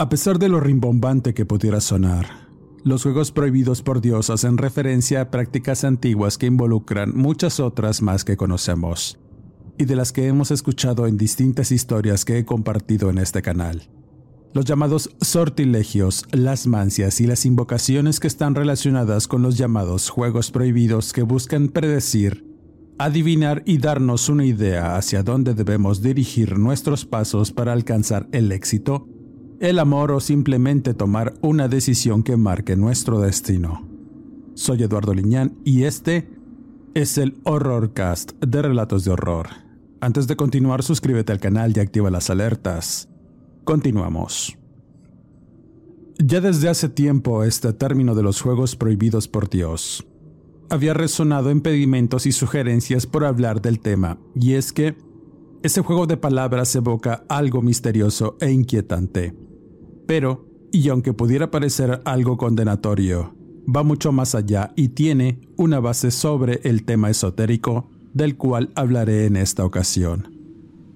A pesar de lo rimbombante que pudiera sonar, los juegos prohibidos por Dios hacen referencia a prácticas antiguas que involucran muchas otras más que conocemos, y de las que hemos escuchado en distintas historias que he compartido en este canal. Los llamados sortilegios, las mancias y las invocaciones que están relacionadas con los llamados juegos prohibidos que buscan predecir, adivinar y darnos una idea hacia dónde debemos dirigir nuestros pasos para alcanzar el éxito, el amor o simplemente tomar una decisión que marque nuestro destino. Soy Eduardo Liñán y este es el Horrorcast de Relatos de Horror. Antes de continuar, suscríbete al canal y activa las alertas. Continuamos. Ya desde hace tiempo este término de los juegos prohibidos por Dios había resonado en pedimentos y sugerencias por hablar del tema, y es que ese juego de palabras evoca algo misterioso e inquietante pero, y aunque pudiera parecer algo condenatorio, va mucho más allá y tiene una base sobre el tema esotérico del cual hablaré en esta ocasión.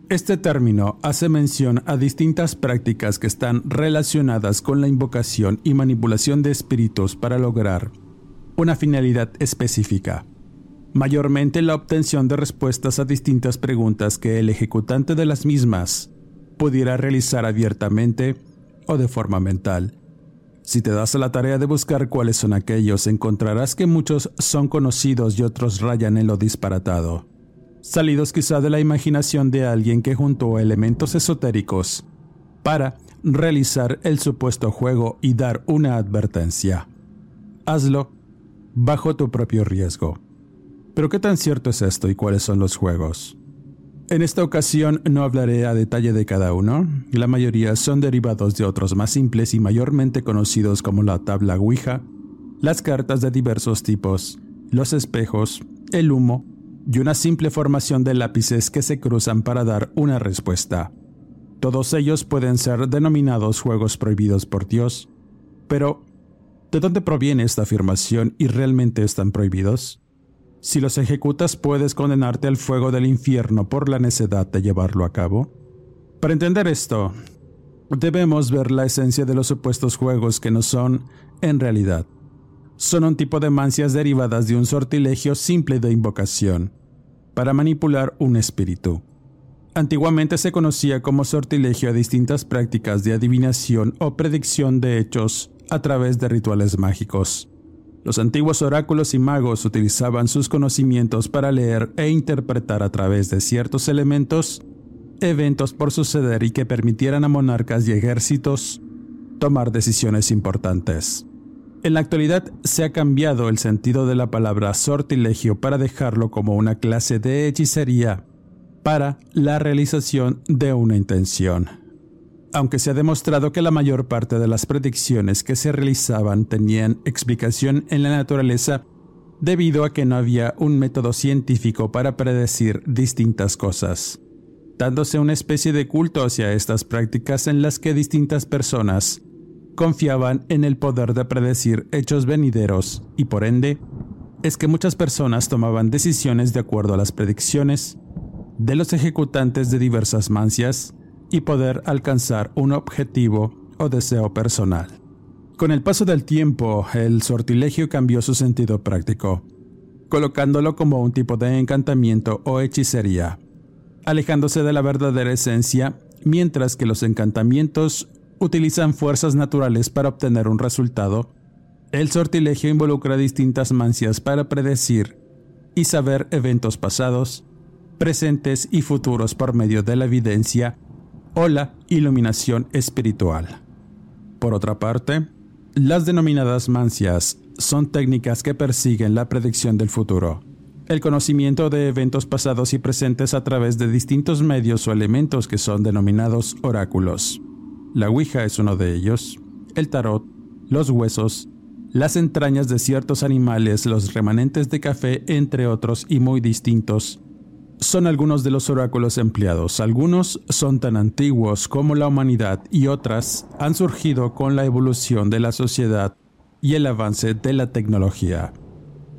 Este término hace mención a distintas prácticas que están relacionadas con la invocación y manipulación de espíritus para lograr una finalidad específica, mayormente la obtención de respuestas a distintas preguntas que el ejecutante de las mismas pudiera realizar abiertamente o de forma mental. Si te das a la tarea de buscar cuáles son aquellos, encontrarás que muchos son conocidos y otros rayan en lo disparatado, salidos quizá de la imaginación de alguien que juntó elementos esotéricos para realizar el supuesto juego y dar una advertencia. Hazlo bajo tu propio riesgo. Pero ¿qué tan cierto es esto y cuáles son los juegos? En esta ocasión no hablaré a detalle de cada uno, la mayoría son derivados de otros más simples y mayormente conocidos como la tabla Ouija, las cartas de diversos tipos, los espejos, el humo y una simple formación de lápices que se cruzan para dar una respuesta. Todos ellos pueden ser denominados juegos prohibidos por Dios, pero ¿de dónde proviene esta afirmación y realmente están prohibidos? Si los ejecutas puedes condenarte al fuego del infierno por la necedad de llevarlo a cabo. Para entender esto, debemos ver la esencia de los supuestos juegos que no son, en realidad. Son un tipo de mancias derivadas de un sortilegio simple de invocación, para manipular un espíritu. Antiguamente se conocía como sortilegio a distintas prácticas de adivinación o predicción de hechos a través de rituales mágicos. Los antiguos oráculos y magos utilizaban sus conocimientos para leer e interpretar a través de ciertos elementos eventos por suceder y que permitieran a monarcas y ejércitos tomar decisiones importantes. En la actualidad se ha cambiado el sentido de la palabra sortilegio para dejarlo como una clase de hechicería para la realización de una intención aunque se ha demostrado que la mayor parte de las predicciones que se realizaban tenían explicación en la naturaleza debido a que no había un método científico para predecir distintas cosas, dándose una especie de culto hacia estas prácticas en las que distintas personas confiaban en el poder de predecir hechos venideros y por ende es que muchas personas tomaban decisiones de acuerdo a las predicciones de los ejecutantes de diversas mancias y poder alcanzar un objetivo o deseo personal. Con el paso del tiempo, el sortilegio cambió su sentido práctico, colocándolo como un tipo de encantamiento o hechicería, alejándose de la verdadera esencia, mientras que los encantamientos utilizan fuerzas naturales para obtener un resultado, el sortilegio involucra distintas mancias para predecir y saber eventos pasados, presentes y futuros por medio de la evidencia o la iluminación espiritual. Por otra parte, las denominadas mancias son técnicas que persiguen la predicción del futuro, el conocimiento de eventos pasados y presentes a través de distintos medios o elementos que son denominados oráculos. La Ouija es uno de ellos, el tarot, los huesos, las entrañas de ciertos animales, los remanentes de café, entre otros y muy distintos. Son algunos de los oráculos empleados. Algunos son tan antiguos como la humanidad y otras han surgido con la evolución de la sociedad y el avance de la tecnología.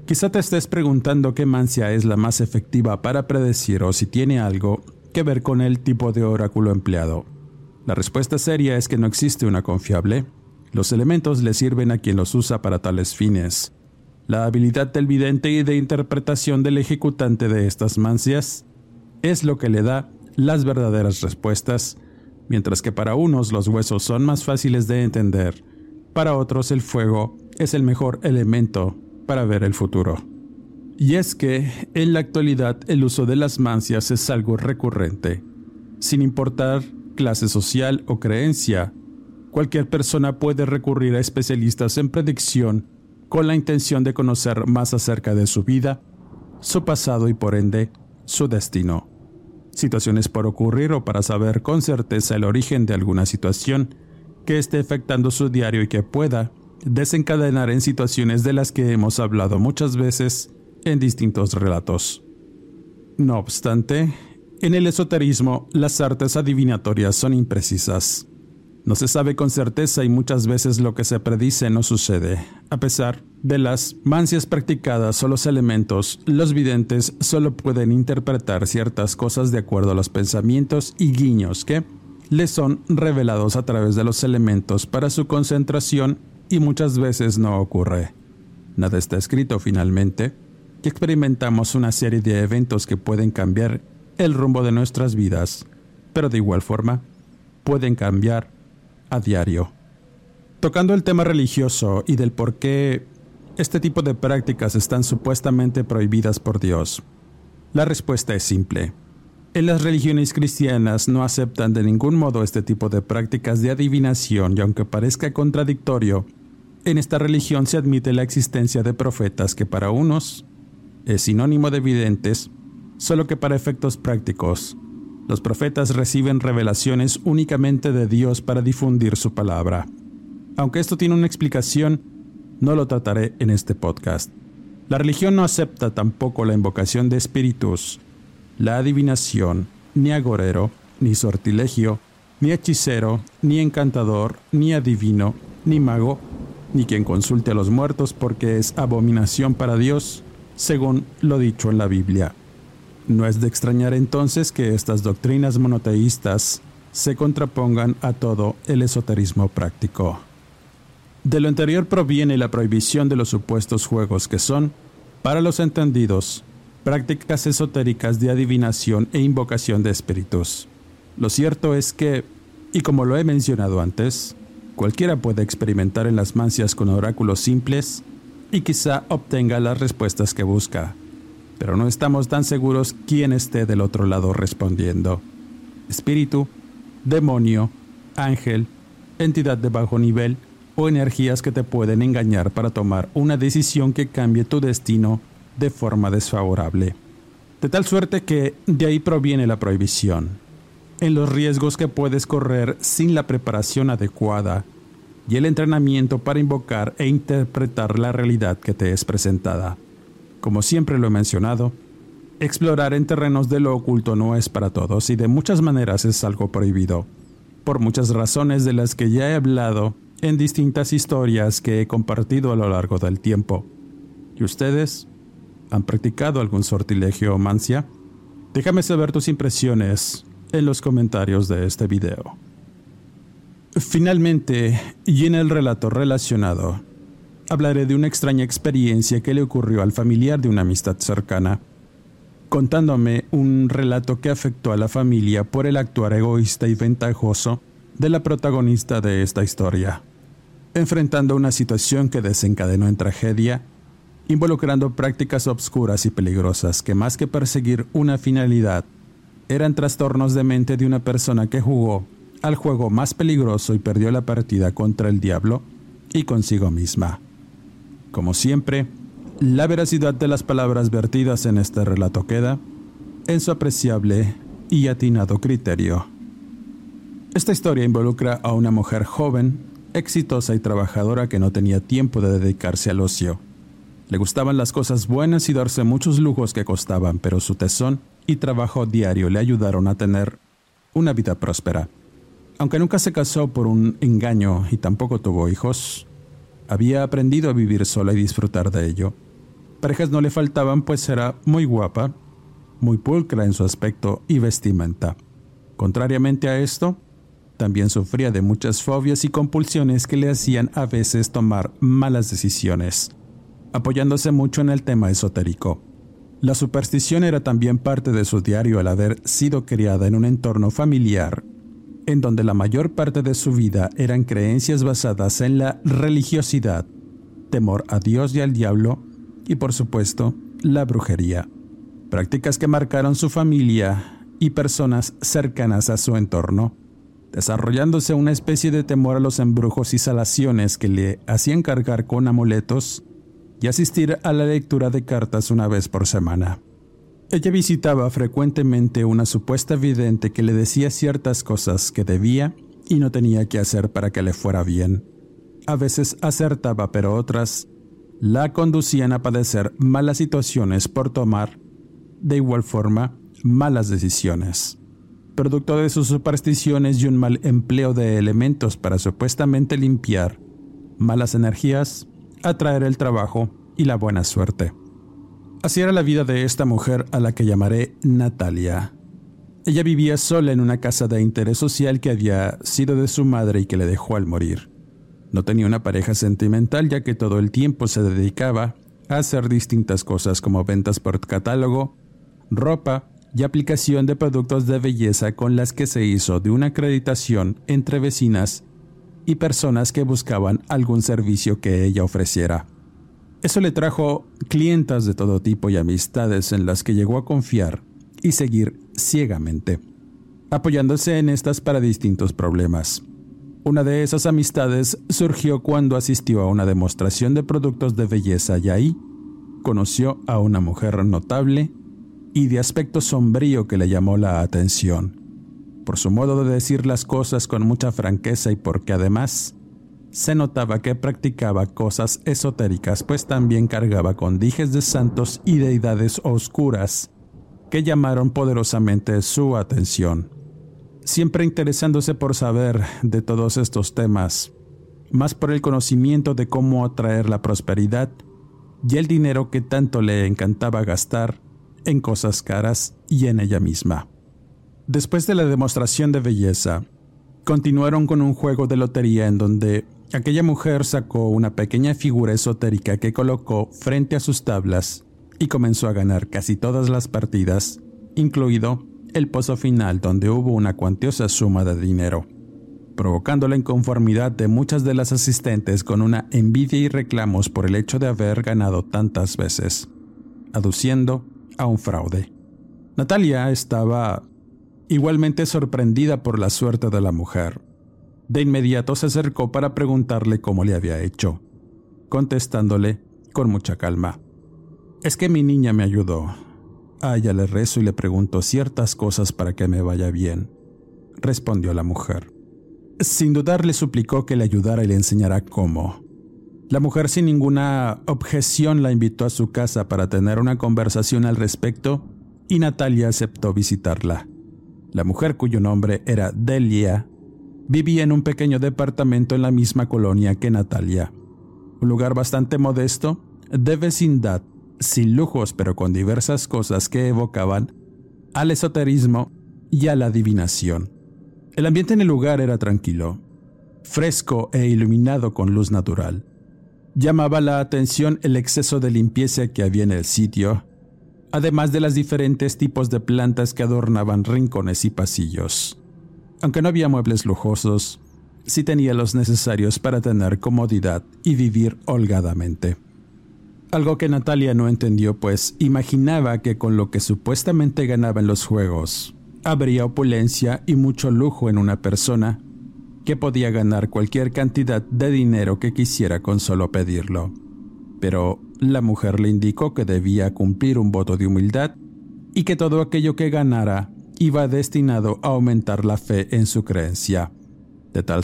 Quizá te estés preguntando qué mancia es la más efectiva para predecir o si tiene algo que ver con el tipo de oráculo empleado. La respuesta seria es que no existe una confiable, los elementos le sirven a quien los usa para tales fines. La habilidad del vidente y de interpretación del ejecutante de estas mancias es lo que le da las verdaderas respuestas, mientras que para unos los huesos son más fáciles de entender, para otros el fuego es el mejor elemento para ver el futuro. Y es que en la actualidad el uso de las mancias es algo recurrente. Sin importar clase social o creencia, cualquier persona puede recurrir a especialistas en predicción con la intención de conocer más acerca de su vida, su pasado y por ende su destino. Situaciones por ocurrir o para saber con certeza el origen de alguna situación que esté afectando su diario y que pueda desencadenar en situaciones de las que hemos hablado muchas veces en distintos relatos. No obstante, en el esoterismo las artes adivinatorias son imprecisas. No se sabe con certeza y muchas veces lo que se predice no sucede. A pesar de las mancias practicadas o los elementos, los videntes solo pueden interpretar ciertas cosas de acuerdo a los pensamientos y guiños que les son revelados a través de los elementos para su concentración y muchas veces no ocurre. Nada está escrito finalmente, que experimentamos una serie de eventos que pueden cambiar el rumbo de nuestras vidas, pero de igual forma pueden cambiar a diario. Tocando el tema religioso y del por qué este tipo de prácticas están supuestamente prohibidas por Dios, la respuesta es simple. En las religiones cristianas no aceptan de ningún modo este tipo de prácticas de adivinación y aunque parezca contradictorio, en esta religión se admite la existencia de profetas que para unos es sinónimo de videntes, solo que para efectos prácticos los profetas reciben revelaciones únicamente de Dios para difundir su palabra. Aunque esto tiene una explicación, no lo trataré en este podcast. La religión no acepta tampoco la invocación de espíritus, la adivinación, ni agorero, ni sortilegio, ni hechicero, ni encantador, ni adivino, ni mago, ni quien consulte a los muertos porque es abominación para Dios, según lo dicho en la Biblia. No es de extrañar entonces que estas doctrinas monoteístas se contrapongan a todo el esoterismo práctico. De lo anterior proviene la prohibición de los supuestos juegos que son, para los entendidos, prácticas esotéricas de adivinación e invocación de espíritus. Lo cierto es que, y como lo he mencionado antes, cualquiera puede experimentar en las mancias con oráculos simples y quizá obtenga las respuestas que busca pero no estamos tan seguros quién esté del otro lado respondiendo. Espíritu, demonio, ángel, entidad de bajo nivel o energías que te pueden engañar para tomar una decisión que cambie tu destino de forma desfavorable. De tal suerte que de ahí proviene la prohibición, en los riesgos que puedes correr sin la preparación adecuada y el entrenamiento para invocar e interpretar la realidad que te es presentada. Como siempre lo he mencionado, explorar en terrenos de lo oculto no es para todos y de muchas maneras es algo prohibido, por muchas razones de las que ya he hablado en distintas historias que he compartido a lo largo del tiempo. ¿Y ustedes? ¿Han practicado algún sortilegio o mancia? Déjame saber tus impresiones en los comentarios de este video. Finalmente, y en el relato relacionado, hablaré de una extraña experiencia que le ocurrió al familiar de una amistad cercana, contándome un relato que afectó a la familia por el actuar egoísta y ventajoso de la protagonista de esta historia, enfrentando una situación que desencadenó en tragedia, involucrando prácticas obscuras y peligrosas que más que perseguir una finalidad, eran trastornos de mente de una persona que jugó al juego más peligroso y perdió la partida contra el diablo y consigo misma. Como siempre, la veracidad de las palabras vertidas en este relato queda en su apreciable y atinado criterio. Esta historia involucra a una mujer joven, exitosa y trabajadora que no tenía tiempo de dedicarse al ocio. Le gustaban las cosas buenas y darse muchos lujos que costaban, pero su tesón y trabajo diario le ayudaron a tener una vida próspera. Aunque nunca se casó por un engaño y tampoco tuvo hijos, había aprendido a vivir sola y disfrutar de ello. Parejas no le faltaban pues era muy guapa, muy pulcra en su aspecto y vestimenta. Contrariamente a esto, también sufría de muchas fobias y compulsiones que le hacían a veces tomar malas decisiones, apoyándose mucho en el tema esotérico. La superstición era también parte de su diario al haber sido criada en un entorno familiar, en donde la mayor parte de su vida eran creencias basadas en la religiosidad, temor a Dios y al diablo, y por supuesto, la brujería. Prácticas que marcaron su familia y personas cercanas a su entorno desarrollándose una especie de temor a los embrujos y salaciones que le hacían cargar con amuletos y asistir a la lectura de cartas una vez por semana. Ella visitaba frecuentemente una supuesta vidente que le decía ciertas cosas que debía y no tenía que hacer para que le fuera bien. A veces acertaba, pero otras la conducían a padecer malas situaciones por tomar, de igual forma, malas decisiones producto de sus supersticiones y un mal empleo de elementos para supuestamente limpiar malas energías, atraer el trabajo y la buena suerte. Así era la vida de esta mujer a la que llamaré Natalia. Ella vivía sola en una casa de interés social que había sido de su madre y que le dejó al morir. No tenía una pareja sentimental ya que todo el tiempo se dedicaba a hacer distintas cosas como ventas por catálogo, ropa y aplicación de productos de belleza con las que se hizo de una acreditación entre vecinas y personas que buscaban algún servicio que ella ofreciera. Eso le trajo clientas de todo tipo y amistades en las que llegó a confiar y seguir ciegamente, apoyándose en estas para distintos problemas. Una de esas amistades surgió cuando asistió a una demostración de productos de belleza y ahí conoció a una mujer notable y de aspecto sombrío que le llamó la atención, por su modo de decir las cosas con mucha franqueza y porque además se notaba que practicaba cosas esotéricas, pues también cargaba con dijes de santos y deidades oscuras que llamaron poderosamente su atención. Siempre interesándose por saber de todos estos temas, más por el conocimiento de cómo atraer la prosperidad y el dinero que tanto le encantaba gastar en cosas caras y en ella misma. Después de la demostración de belleza, continuaron con un juego de lotería en donde aquella mujer sacó una pequeña figura esotérica que colocó frente a sus tablas y comenzó a ganar casi todas las partidas, incluido el pozo final donde hubo una cuantiosa suma de dinero, provocando la inconformidad de muchas de las asistentes con una envidia y reclamos por el hecho de haber ganado tantas veces, aduciendo a un fraude. Natalia estaba igualmente sorprendida por la suerte de la mujer. De inmediato se acercó para preguntarle cómo le había hecho, contestándole con mucha calma. Es que mi niña me ayudó. A le rezo y le pregunto ciertas cosas para que me vaya bien, respondió la mujer. Sin dudar le suplicó que le ayudara y le enseñara cómo. La mujer sin ninguna objeción la invitó a su casa para tener una conversación al respecto y Natalia aceptó visitarla. La mujer cuyo nombre era Delia vivía en un pequeño departamento en la misma colonia que Natalia, un lugar bastante modesto, de vecindad, sin lujos pero con diversas cosas que evocaban al esoterismo y a la adivinación. El ambiente en el lugar era tranquilo, fresco e iluminado con luz natural. Llamaba la atención el exceso de limpieza que había en el sitio, además de los diferentes tipos de plantas que adornaban rincones y pasillos. Aunque no había muebles lujosos, sí tenía los necesarios para tener comodidad y vivir holgadamente. Algo que Natalia no entendió, pues imaginaba que con lo que supuestamente ganaba en los juegos habría opulencia y mucho lujo en una persona que podía ganar cualquier cantidad de dinero que quisiera con solo pedirlo. Pero la mujer le indicó que debía cumplir un voto de humildad y que todo aquello que ganara iba destinado a aumentar la fe en su creencia. De tal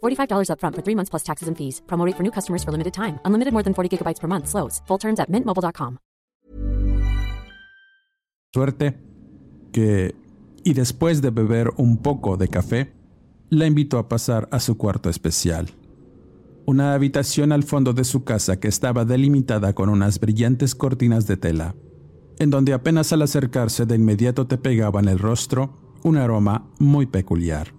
$45 upfront for three months plus taxes and fees. Promote for new customers for limited time. Unlimited more than 40 gigabytes per month. Slows. Full terms at mintmobile.com. Suerte que, y después de beber un poco de café, la invitó a pasar a su cuarto especial. Una habitación al fondo de su casa que estaba delimitada con unas brillantes cortinas de tela, en donde apenas al acercarse de inmediato te pegaba en el rostro un aroma muy peculiar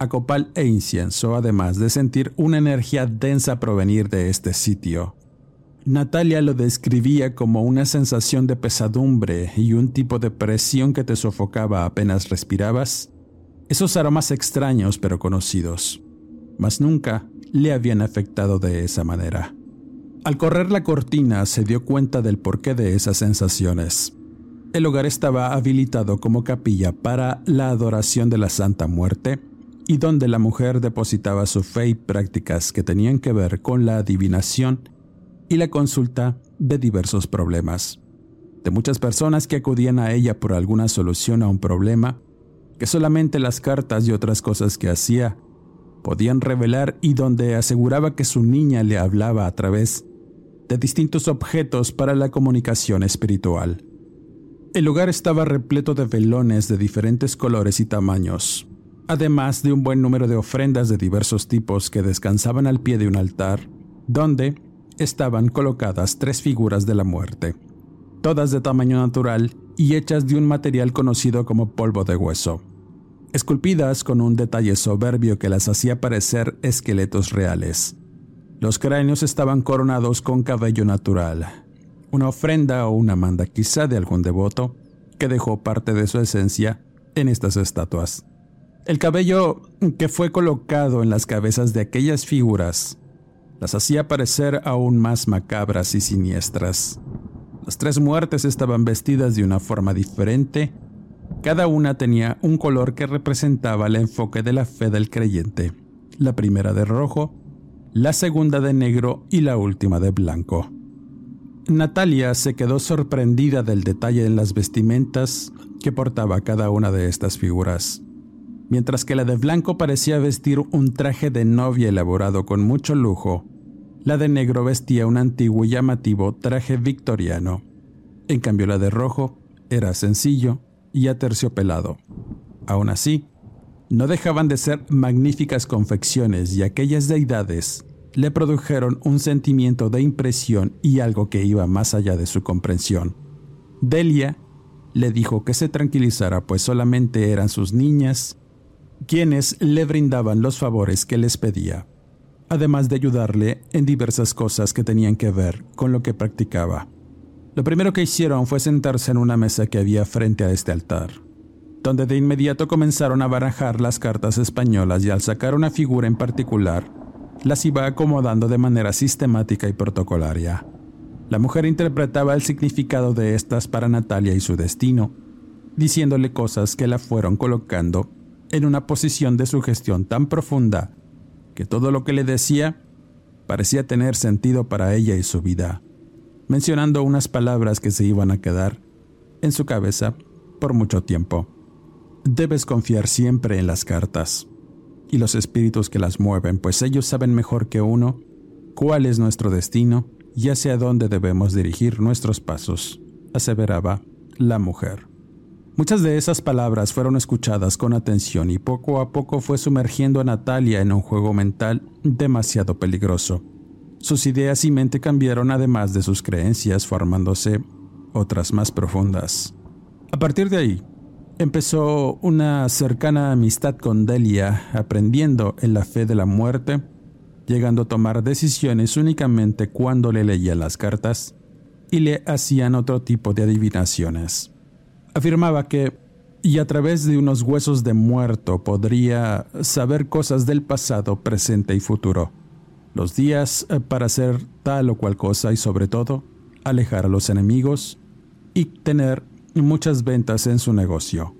a copal e incienso, además de sentir una energía densa provenir de este sitio. Natalia lo describía como una sensación de pesadumbre y un tipo de presión que te sofocaba apenas respirabas. Esos aromas extraños pero conocidos, mas nunca le habían afectado de esa manera. Al correr la cortina se dio cuenta del porqué de esas sensaciones. El lugar estaba habilitado como capilla para la adoración de la Santa Muerte y donde la mujer depositaba su fe y prácticas que tenían que ver con la adivinación y la consulta de diversos problemas. De muchas personas que acudían a ella por alguna solución a un problema que solamente las cartas y otras cosas que hacía podían revelar y donde aseguraba que su niña le hablaba a través de distintos objetos para la comunicación espiritual. El lugar estaba repleto de velones de diferentes colores y tamaños, además de un buen número de ofrendas de diversos tipos que descansaban al pie de un altar, donde estaban colocadas tres figuras de la muerte, todas de tamaño natural y hechas de un material conocido como polvo de hueso, esculpidas con un detalle soberbio que las hacía parecer esqueletos reales. Los cráneos estaban coronados con cabello natural, una ofrenda o una manda quizá de algún devoto que dejó parte de su esencia en estas estatuas. El cabello que fue colocado en las cabezas de aquellas figuras las hacía parecer aún más macabras y siniestras. Las tres muertes estaban vestidas de una forma diferente. Cada una tenía un color que representaba el enfoque de la fe del creyente. La primera de rojo, la segunda de negro y la última de blanco. Natalia se quedó sorprendida del detalle en las vestimentas que portaba cada una de estas figuras mientras que la de blanco parecía vestir un traje de novia elaborado con mucho lujo, la de negro vestía un antiguo y llamativo traje victoriano. En cambio la de rojo era sencillo y aterciopelado. Aún así, no dejaban de ser magníficas confecciones y aquellas deidades le produjeron un sentimiento de impresión y algo que iba más allá de su comprensión. Delia le dijo que se tranquilizara pues solamente eran sus niñas quienes le brindaban los favores que les pedía, además de ayudarle en diversas cosas que tenían que ver con lo que practicaba. Lo primero que hicieron fue sentarse en una mesa que había frente a este altar. donde de inmediato comenzaron a barajar las cartas españolas y al sacar una figura en particular, las iba acomodando de manera sistemática y protocolaria. La mujer interpretaba el significado de estas para Natalia y su destino, diciéndole cosas que la fueron colocando en una posición de sugestión tan profunda que todo lo que le decía parecía tener sentido para ella y su vida, mencionando unas palabras que se iban a quedar en su cabeza por mucho tiempo. Debes confiar siempre en las cartas y los espíritus que las mueven, pues ellos saben mejor que uno cuál es nuestro destino y hacia dónde debemos dirigir nuestros pasos, aseveraba la mujer. Muchas de esas palabras fueron escuchadas con atención y poco a poco fue sumergiendo a Natalia en un juego mental demasiado peligroso. Sus ideas y mente cambiaron además de sus creencias, formándose otras más profundas. A partir de ahí, empezó una cercana amistad con Delia, aprendiendo en la fe de la muerte, llegando a tomar decisiones únicamente cuando le leía las cartas y le hacían otro tipo de adivinaciones. Afirmaba que, y a través de unos huesos de muerto podría saber cosas del pasado, presente y futuro, los días eh, para hacer tal o cual cosa y sobre todo, alejar a los enemigos y tener muchas ventas en su negocio.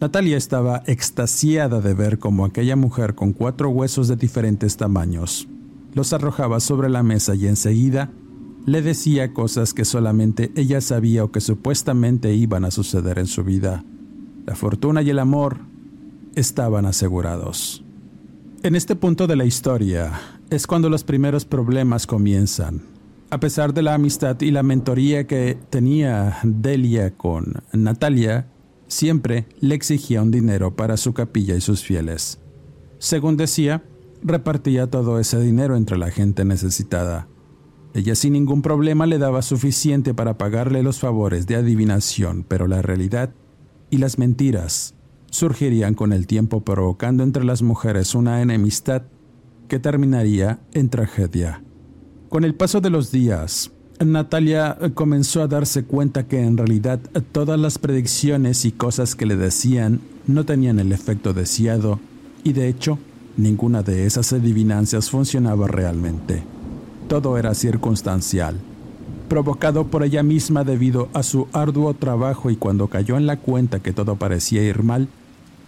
Natalia estaba extasiada de ver cómo aquella mujer con cuatro huesos de diferentes tamaños los arrojaba sobre la mesa y enseguida le decía cosas que solamente ella sabía o que supuestamente iban a suceder en su vida. La fortuna y el amor estaban asegurados. En este punto de la historia es cuando los primeros problemas comienzan. A pesar de la amistad y la mentoría que tenía Delia con Natalia, siempre le exigía un dinero para su capilla y sus fieles. Según decía, repartía todo ese dinero entre la gente necesitada. Ella sin ningún problema le daba suficiente para pagarle los favores de adivinación, pero la realidad y las mentiras surgirían con el tiempo provocando entre las mujeres una enemistad que terminaría en tragedia. Con el paso de los días, Natalia comenzó a darse cuenta que en realidad todas las predicciones y cosas que le decían no tenían el efecto deseado y de hecho ninguna de esas adivinancias funcionaba realmente. Todo era circunstancial, provocado por ella misma debido a su arduo trabajo y cuando cayó en la cuenta que todo parecía ir mal,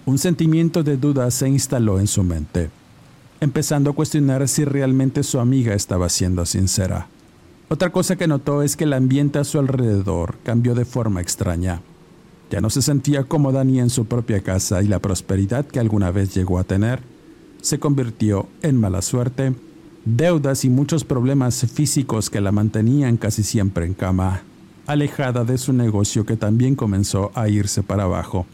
un sentimiento de duda se instaló en su mente empezando a cuestionar si realmente su amiga estaba siendo sincera. Otra cosa que notó es que el ambiente a su alrededor cambió de forma extraña. Ya no se sentía cómoda ni en su propia casa y la prosperidad que alguna vez llegó a tener se convirtió en mala suerte, deudas y muchos problemas físicos que la mantenían casi siempre en cama, alejada de su negocio que también comenzó a irse para abajo.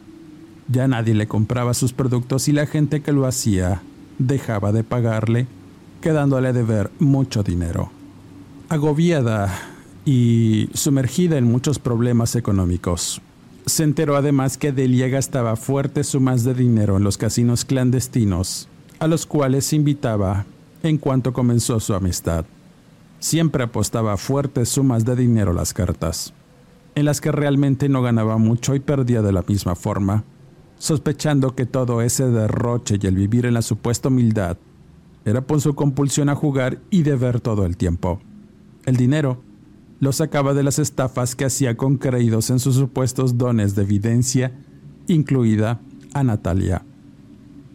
Ya nadie le compraba sus productos y la gente que lo hacía dejaba de pagarle, quedándole de ver mucho dinero. Agobiada y sumergida en muchos problemas económicos, se enteró además que Delia gastaba fuertes sumas de dinero en los casinos clandestinos, a los cuales invitaba en cuanto comenzó su amistad. Siempre apostaba fuertes sumas de dinero a las cartas, en las que realmente no ganaba mucho y perdía de la misma forma sospechando que todo ese derroche y el vivir en la supuesta humildad era por su compulsión a jugar y de ver todo el tiempo. El dinero lo sacaba de las estafas que hacía con creídos en sus supuestos dones de evidencia, incluida a Natalia.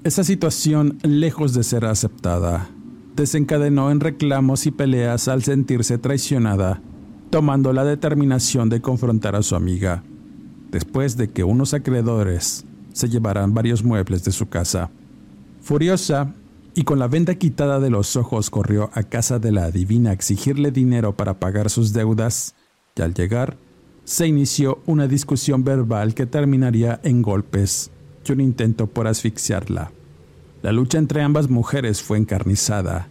Esa situación, lejos de ser aceptada, desencadenó en reclamos y peleas al sentirse traicionada, tomando la determinación de confrontar a su amiga, después de que unos acreedores se llevarán varios muebles de su casa. Furiosa y con la venda quitada de los ojos corrió a casa de la adivina a exigirle dinero para pagar sus deudas y al llegar se inició una discusión verbal que terminaría en golpes y un intento por asfixiarla. La lucha entre ambas mujeres fue encarnizada.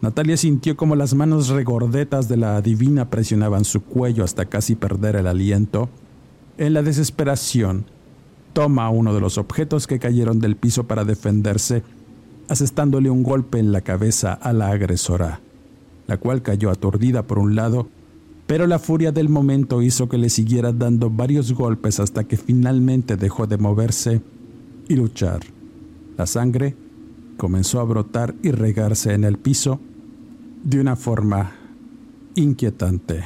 Natalia sintió como las manos regordetas de la adivina presionaban su cuello hasta casi perder el aliento. En la desesperación, toma uno de los objetos que cayeron del piso para defenderse, asestándole un golpe en la cabeza a la agresora, la cual cayó aturdida por un lado pero la furia del momento hizo que le siguiera dando varios golpes hasta que finalmente dejó de moverse y luchar. La sangre comenzó a brotar y regarse en el piso de una forma inquietante.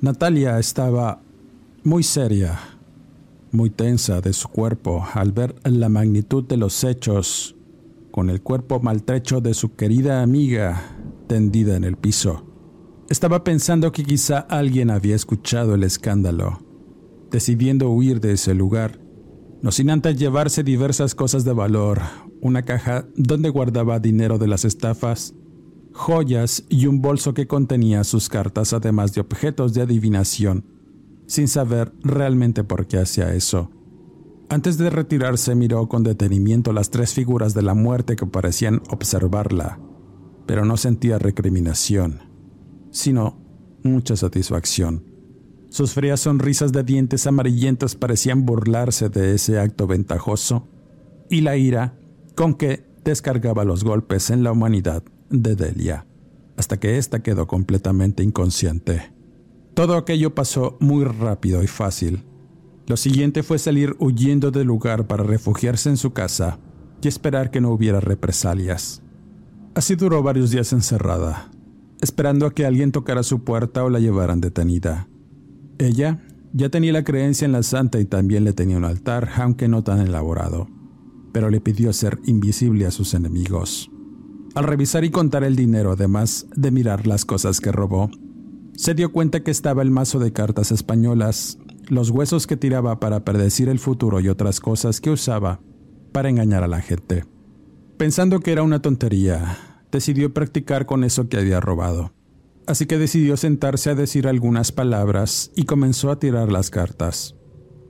Natalia estaba muy seria, muy tensa de su cuerpo al ver la magnitud de los hechos, con el cuerpo maltrecho de su querida amiga tendida en el piso. Estaba pensando que quizá alguien había escuchado el escándalo, decidiendo huir de ese lugar, no sin antes llevarse diversas cosas de valor, una caja donde guardaba dinero de las estafas, joyas y un bolso que contenía sus cartas, además de objetos de adivinación, sin saber realmente por qué hacía eso. Antes de retirarse miró con detenimiento las tres figuras de la muerte que parecían observarla, pero no sentía recriminación sino mucha satisfacción. Sus frías sonrisas de dientes amarillentos parecían burlarse de ese acto ventajoso y la ira con que descargaba los golpes en la humanidad de Delia, hasta que ésta quedó completamente inconsciente. Todo aquello pasó muy rápido y fácil. Lo siguiente fue salir huyendo del lugar para refugiarse en su casa y esperar que no hubiera represalias. Así duró varios días encerrada, esperando a que alguien tocara su puerta o la llevaran detenida. Ella ya tenía la creencia en la santa y también le tenía un altar, aunque no tan elaborado, pero le pidió ser invisible a sus enemigos. Al revisar y contar el dinero, además de mirar las cosas que robó, se dio cuenta que estaba el mazo de cartas españolas, los huesos que tiraba para predecir el futuro y otras cosas que usaba para engañar a la gente. Pensando que era una tontería, decidió practicar con eso que había robado. Así que decidió sentarse a decir algunas palabras y comenzó a tirar las cartas.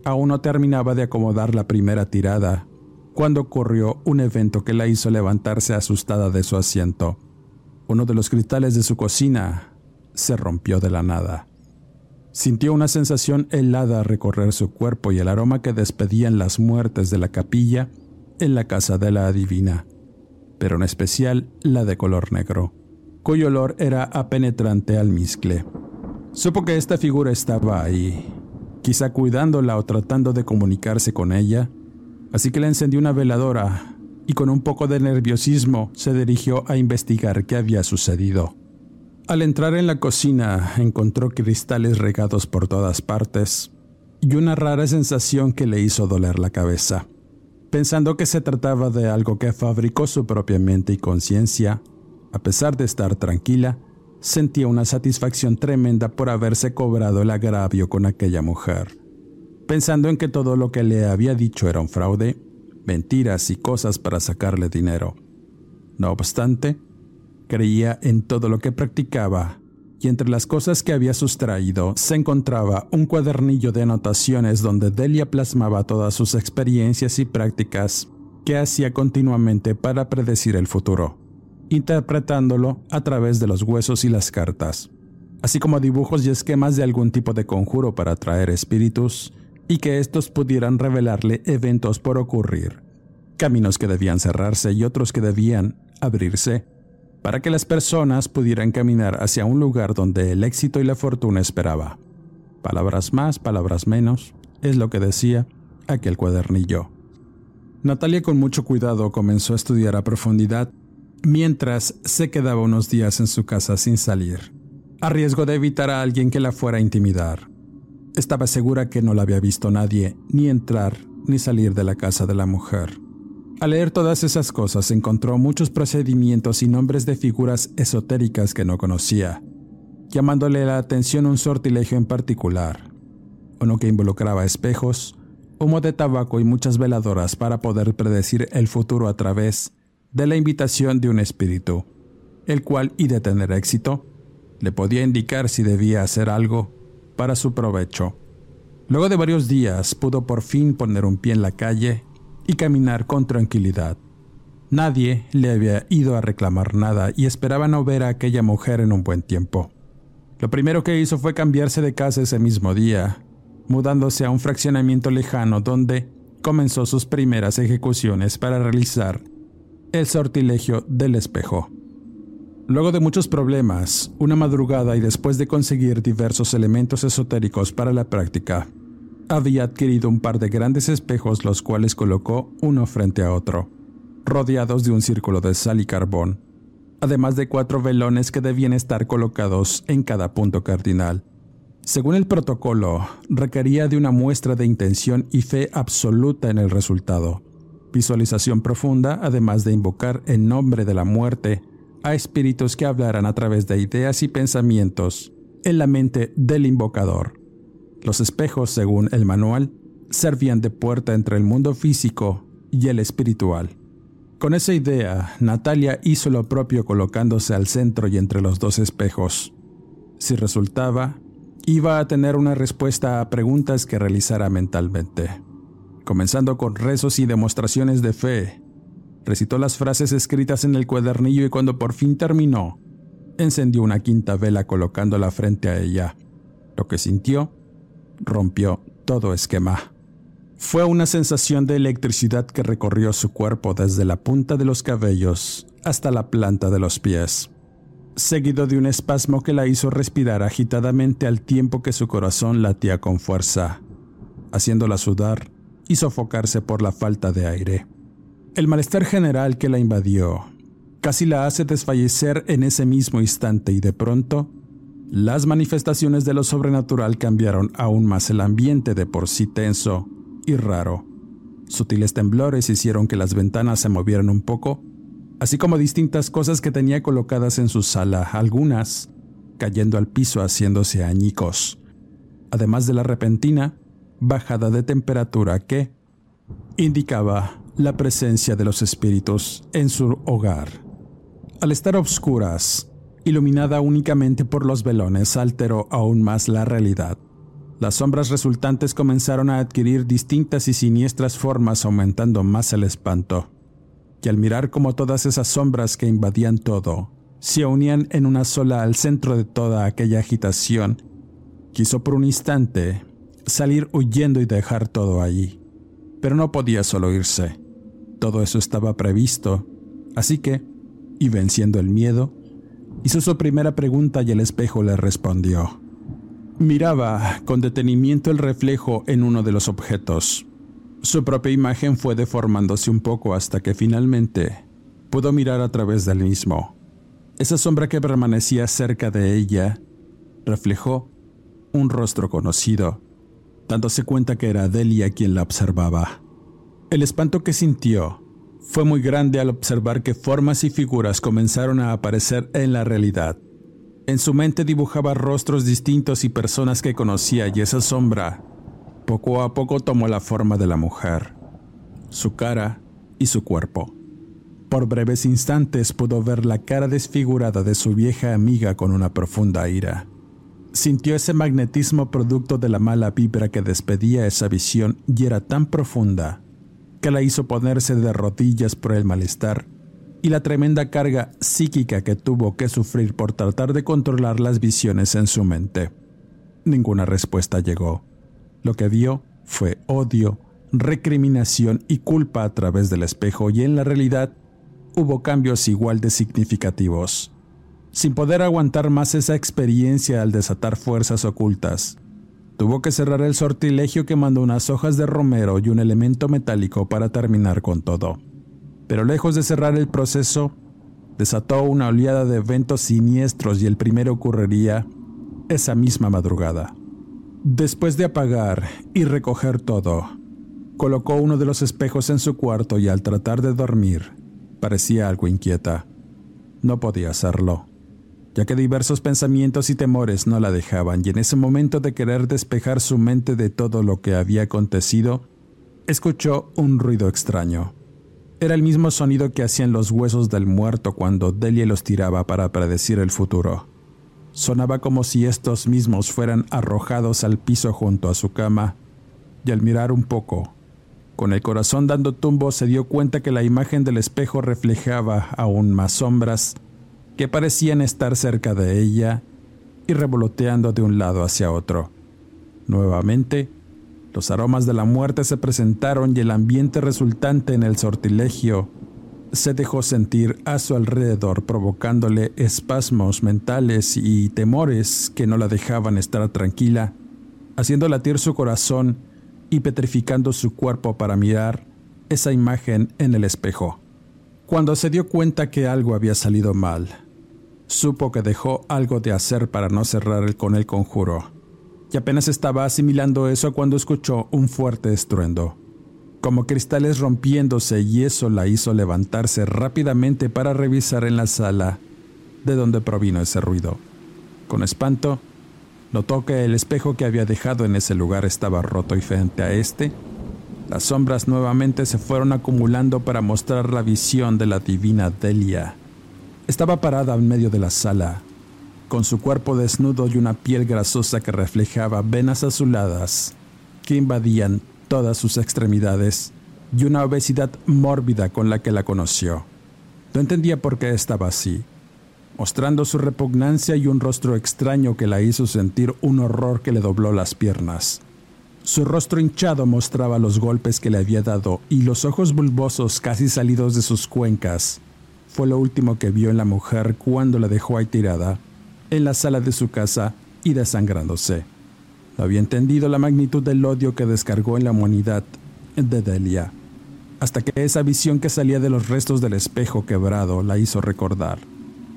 Aún no terminaba de acomodar la primera tirada cuando ocurrió un evento que la hizo levantarse asustada de su asiento. Uno de los cristales de su cocina se rompió de la nada. Sintió una sensación helada recorrer su cuerpo y el aroma que despedían las muertes de la capilla en la casa de la adivina pero en especial la de color negro, cuyo olor era apenetrante al miscle. Supo que esta figura estaba ahí, quizá cuidándola o tratando de comunicarse con ella, así que le encendió una veladora y con un poco de nerviosismo se dirigió a investigar qué había sucedido. Al entrar en la cocina encontró cristales regados por todas partes y una rara sensación que le hizo doler la cabeza. Pensando que se trataba de algo que fabricó su propia mente y conciencia, a pesar de estar tranquila, sentía una satisfacción tremenda por haberse cobrado el agravio con aquella mujer. Pensando en que todo lo que le había dicho era un fraude, mentiras y cosas para sacarle dinero. No obstante, creía en todo lo que practicaba y entre las cosas que había sustraído se encontraba un cuadernillo de anotaciones donde Delia plasmaba todas sus experiencias y prácticas que hacía continuamente para predecir el futuro, interpretándolo a través de los huesos y las cartas, así como dibujos y esquemas de algún tipo de conjuro para atraer espíritus y que estos pudieran revelarle eventos por ocurrir, caminos que debían cerrarse y otros que debían abrirse para que las personas pudieran caminar hacia un lugar donde el éxito y la fortuna esperaba. Palabras más, palabras menos, es lo que decía aquel cuadernillo. Natalia con mucho cuidado comenzó a estudiar a profundidad mientras se quedaba unos días en su casa sin salir, a riesgo de evitar a alguien que la fuera a intimidar. Estaba segura que no la había visto nadie ni entrar ni salir de la casa de la mujer. Al leer todas esas cosas encontró muchos procedimientos y nombres de figuras esotéricas que no conocía, llamándole la atención un sortilegio en particular, uno que involucraba espejos, humo de tabaco y muchas veladoras para poder predecir el futuro a través de la invitación de un espíritu, el cual, y de tener éxito, le podía indicar si debía hacer algo para su provecho. Luego de varios días pudo por fin poner un pie en la calle y caminar con tranquilidad. Nadie le había ido a reclamar nada y esperaba no ver a aquella mujer en un buen tiempo. Lo primero que hizo fue cambiarse de casa ese mismo día, mudándose a un fraccionamiento lejano donde comenzó sus primeras ejecuciones para realizar el sortilegio del espejo. Luego de muchos problemas, una madrugada y después de conseguir diversos elementos esotéricos para la práctica, había adquirido un par de grandes espejos los cuales colocó uno frente a otro, rodeados de un círculo de sal y carbón, además de cuatro velones que debían estar colocados en cada punto cardinal. Según el protocolo, requería de una muestra de intención y fe absoluta en el resultado, visualización profunda, además de invocar en nombre de la muerte a espíritus que hablaran a través de ideas y pensamientos en la mente del invocador. Los espejos, según el manual, servían de puerta entre el mundo físico y el espiritual. Con esa idea, Natalia hizo lo propio colocándose al centro y entre los dos espejos. Si resultaba, iba a tener una respuesta a preguntas que realizara mentalmente. Comenzando con rezos y demostraciones de fe, recitó las frases escritas en el cuadernillo y cuando por fin terminó, encendió una quinta vela colocándola frente a ella. Lo que sintió rompió todo esquema. Fue una sensación de electricidad que recorrió su cuerpo desde la punta de los cabellos hasta la planta de los pies, seguido de un espasmo que la hizo respirar agitadamente al tiempo que su corazón latía con fuerza, haciéndola sudar y sofocarse por la falta de aire. El malestar general que la invadió casi la hace desfallecer en ese mismo instante y de pronto, las manifestaciones de lo sobrenatural cambiaron aún más el ambiente de por sí tenso y raro. Sutiles temblores hicieron que las ventanas se movieran un poco, así como distintas cosas que tenía colocadas en su sala, algunas cayendo al piso haciéndose añicos, además de la repentina bajada de temperatura que indicaba la presencia de los espíritus en su hogar. Al estar obscuras, iluminada únicamente por los velones, alteró aún más la realidad. Las sombras resultantes comenzaron a adquirir distintas y siniestras formas, aumentando más el espanto. Y al mirar cómo todas esas sombras que invadían todo se unían en una sola al centro de toda aquella agitación, quiso por un instante salir huyendo y dejar todo allí. Pero no podía solo irse. Todo eso estaba previsto, así que, y venciendo el miedo, hizo su primera pregunta y el espejo le respondió. Miraba con detenimiento el reflejo en uno de los objetos. Su propia imagen fue deformándose un poco hasta que finalmente pudo mirar a través del mismo. Esa sombra que permanecía cerca de ella reflejó un rostro conocido, dándose cuenta que era Delia quien la observaba. El espanto que sintió fue muy grande al observar que formas y figuras comenzaron a aparecer en la realidad. En su mente dibujaba rostros distintos y personas que conocía y esa sombra poco a poco tomó la forma de la mujer, su cara y su cuerpo. Por breves instantes pudo ver la cara desfigurada de su vieja amiga con una profunda ira. Sintió ese magnetismo producto de la mala vibra que despedía esa visión y era tan profunda que la hizo ponerse de rodillas por el malestar y la tremenda carga psíquica que tuvo que sufrir por tratar de controlar las visiones en su mente. Ninguna respuesta llegó. Lo que vio fue odio, recriminación y culpa a través del espejo y en la realidad hubo cambios igual de significativos. Sin poder aguantar más esa experiencia al desatar fuerzas ocultas, Tuvo que cerrar el sortilegio que mandó unas hojas de romero y un elemento metálico para terminar con todo. Pero lejos de cerrar el proceso, desató una oleada de eventos siniestros y el primero ocurriría esa misma madrugada. Después de apagar y recoger todo, colocó uno de los espejos en su cuarto y al tratar de dormir, parecía algo inquieta. No podía hacerlo ya que diversos pensamientos y temores no la dejaban, y en ese momento de querer despejar su mente de todo lo que había acontecido, escuchó un ruido extraño. Era el mismo sonido que hacían los huesos del muerto cuando Delia los tiraba para predecir el futuro. Sonaba como si estos mismos fueran arrojados al piso junto a su cama, y al mirar un poco, con el corazón dando tumbo, se dio cuenta que la imagen del espejo reflejaba aún más sombras que parecían estar cerca de ella y revoloteando de un lado hacia otro. Nuevamente, los aromas de la muerte se presentaron y el ambiente resultante en el sortilegio se dejó sentir a su alrededor provocándole espasmos mentales y temores que no la dejaban estar tranquila, haciendo latir su corazón y petrificando su cuerpo para mirar esa imagen en el espejo. Cuando se dio cuenta que algo había salido mal, supo que dejó algo de hacer para no cerrar con el conjuro, y apenas estaba asimilando eso cuando escuchó un fuerte estruendo, como cristales rompiéndose y eso la hizo levantarse rápidamente para revisar en la sala de donde provino ese ruido. Con espanto, notó que el espejo que había dejado en ese lugar estaba roto y frente a este las sombras nuevamente se fueron acumulando para mostrar la visión de la divina Delia. Estaba parada en medio de la sala, con su cuerpo desnudo y una piel grasosa que reflejaba venas azuladas que invadían todas sus extremidades y una obesidad mórbida con la que la conoció. No entendía por qué estaba así, mostrando su repugnancia y un rostro extraño que la hizo sentir un horror que le dobló las piernas. Su rostro hinchado mostraba los golpes que le había dado y los ojos bulbosos casi salidos de sus cuencas. Fue lo último que vio en la mujer cuando la dejó ahí tirada, en la sala de su casa y desangrándose. No había entendido la magnitud del odio que descargó en la humanidad de Delia, hasta que esa visión que salía de los restos del espejo quebrado la hizo recordar.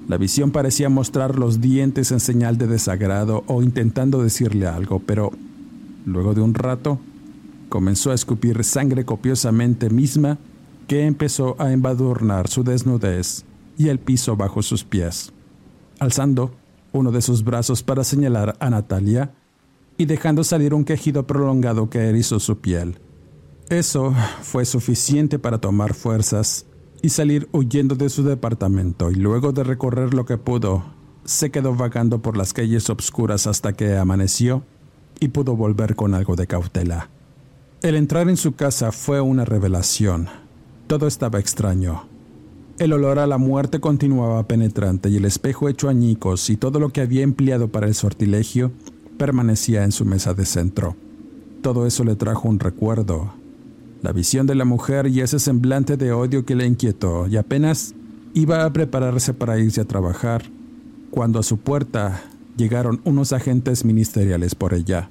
La visión parecía mostrar los dientes en señal de desagrado o intentando decirle algo, pero Luego de un rato, comenzó a escupir sangre copiosamente misma que empezó a embadurnar su desnudez y el piso bajo sus pies. Alzando uno de sus brazos para señalar a Natalia y dejando salir un quejido prolongado que erizó su piel. Eso fue suficiente para tomar fuerzas y salir huyendo de su departamento y luego de recorrer lo que pudo, se quedó vagando por las calles obscuras hasta que amaneció y pudo volver con algo de cautela. El entrar en su casa fue una revelación. Todo estaba extraño. El olor a la muerte continuaba penetrante y el espejo hecho añicos y todo lo que había empleado para el sortilegio permanecía en su mesa de centro. Todo eso le trajo un recuerdo, la visión de la mujer y ese semblante de odio que le inquietó, y apenas iba a prepararse para irse a trabajar, cuando a su puerta llegaron unos agentes ministeriales por ella,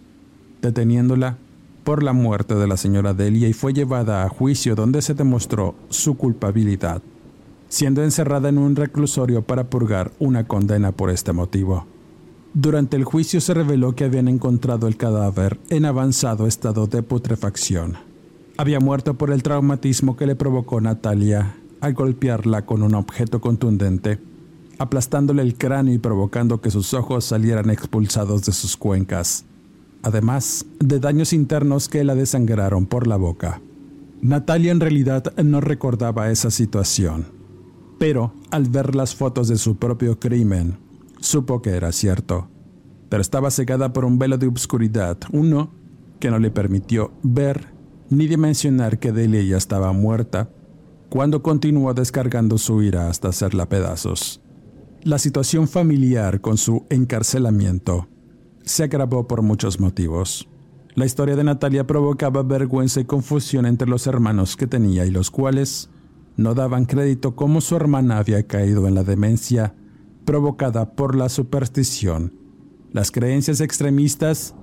deteniéndola por la muerte de la señora Delia y fue llevada a juicio donde se demostró su culpabilidad, siendo encerrada en un reclusorio para purgar una condena por este motivo. Durante el juicio se reveló que habían encontrado el cadáver en avanzado estado de putrefacción. Había muerto por el traumatismo que le provocó Natalia al golpearla con un objeto contundente aplastándole el cráneo y provocando que sus ojos salieran expulsados de sus cuencas, además de daños internos que la desangraron por la boca. Natalia en realidad no recordaba esa situación, pero al ver las fotos de su propio crimen, supo que era cierto, pero estaba cegada por un velo de obscuridad, uno que no le permitió ver ni dimensionar que Delia ya estaba muerta, cuando continuó descargando su ira hasta hacerla pedazos. La situación familiar con su encarcelamiento se agravó por muchos motivos. La historia de Natalia provocaba vergüenza y confusión entre los hermanos que tenía y los cuales no daban crédito como su hermana había caído en la demencia provocada por la superstición, las creencias extremistas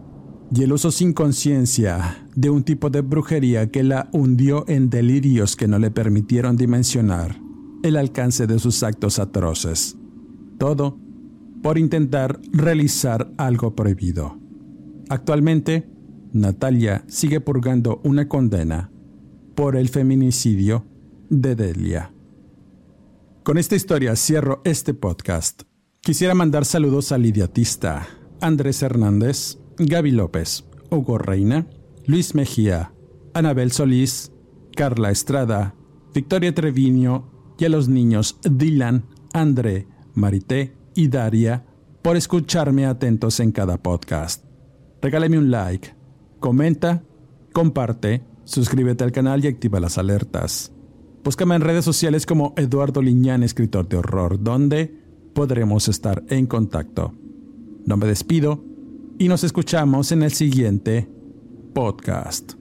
y el uso sin conciencia de un tipo de brujería que la hundió en delirios que no le permitieron dimensionar el alcance de sus actos atroces todo por intentar realizar algo prohibido. Actualmente, Natalia sigue purgando una condena por el feminicidio de Delia. Con esta historia cierro este podcast. Quisiera mandar saludos al idiotista Andrés Hernández, Gaby López, Hugo Reina, Luis Mejía, Anabel Solís, Carla Estrada, Victoria Treviño y a los niños Dylan, André, Marité y Daria por escucharme atentos en cada podcast. Regálame un like, comenta, comparte, suscríbete al canal y activa las alertas. Búscame en redes sociales como Eduardo Liñán, escritor de horror, donde podremos estar en contacto. No me despido y nos escuchamos en el siguiente podcast.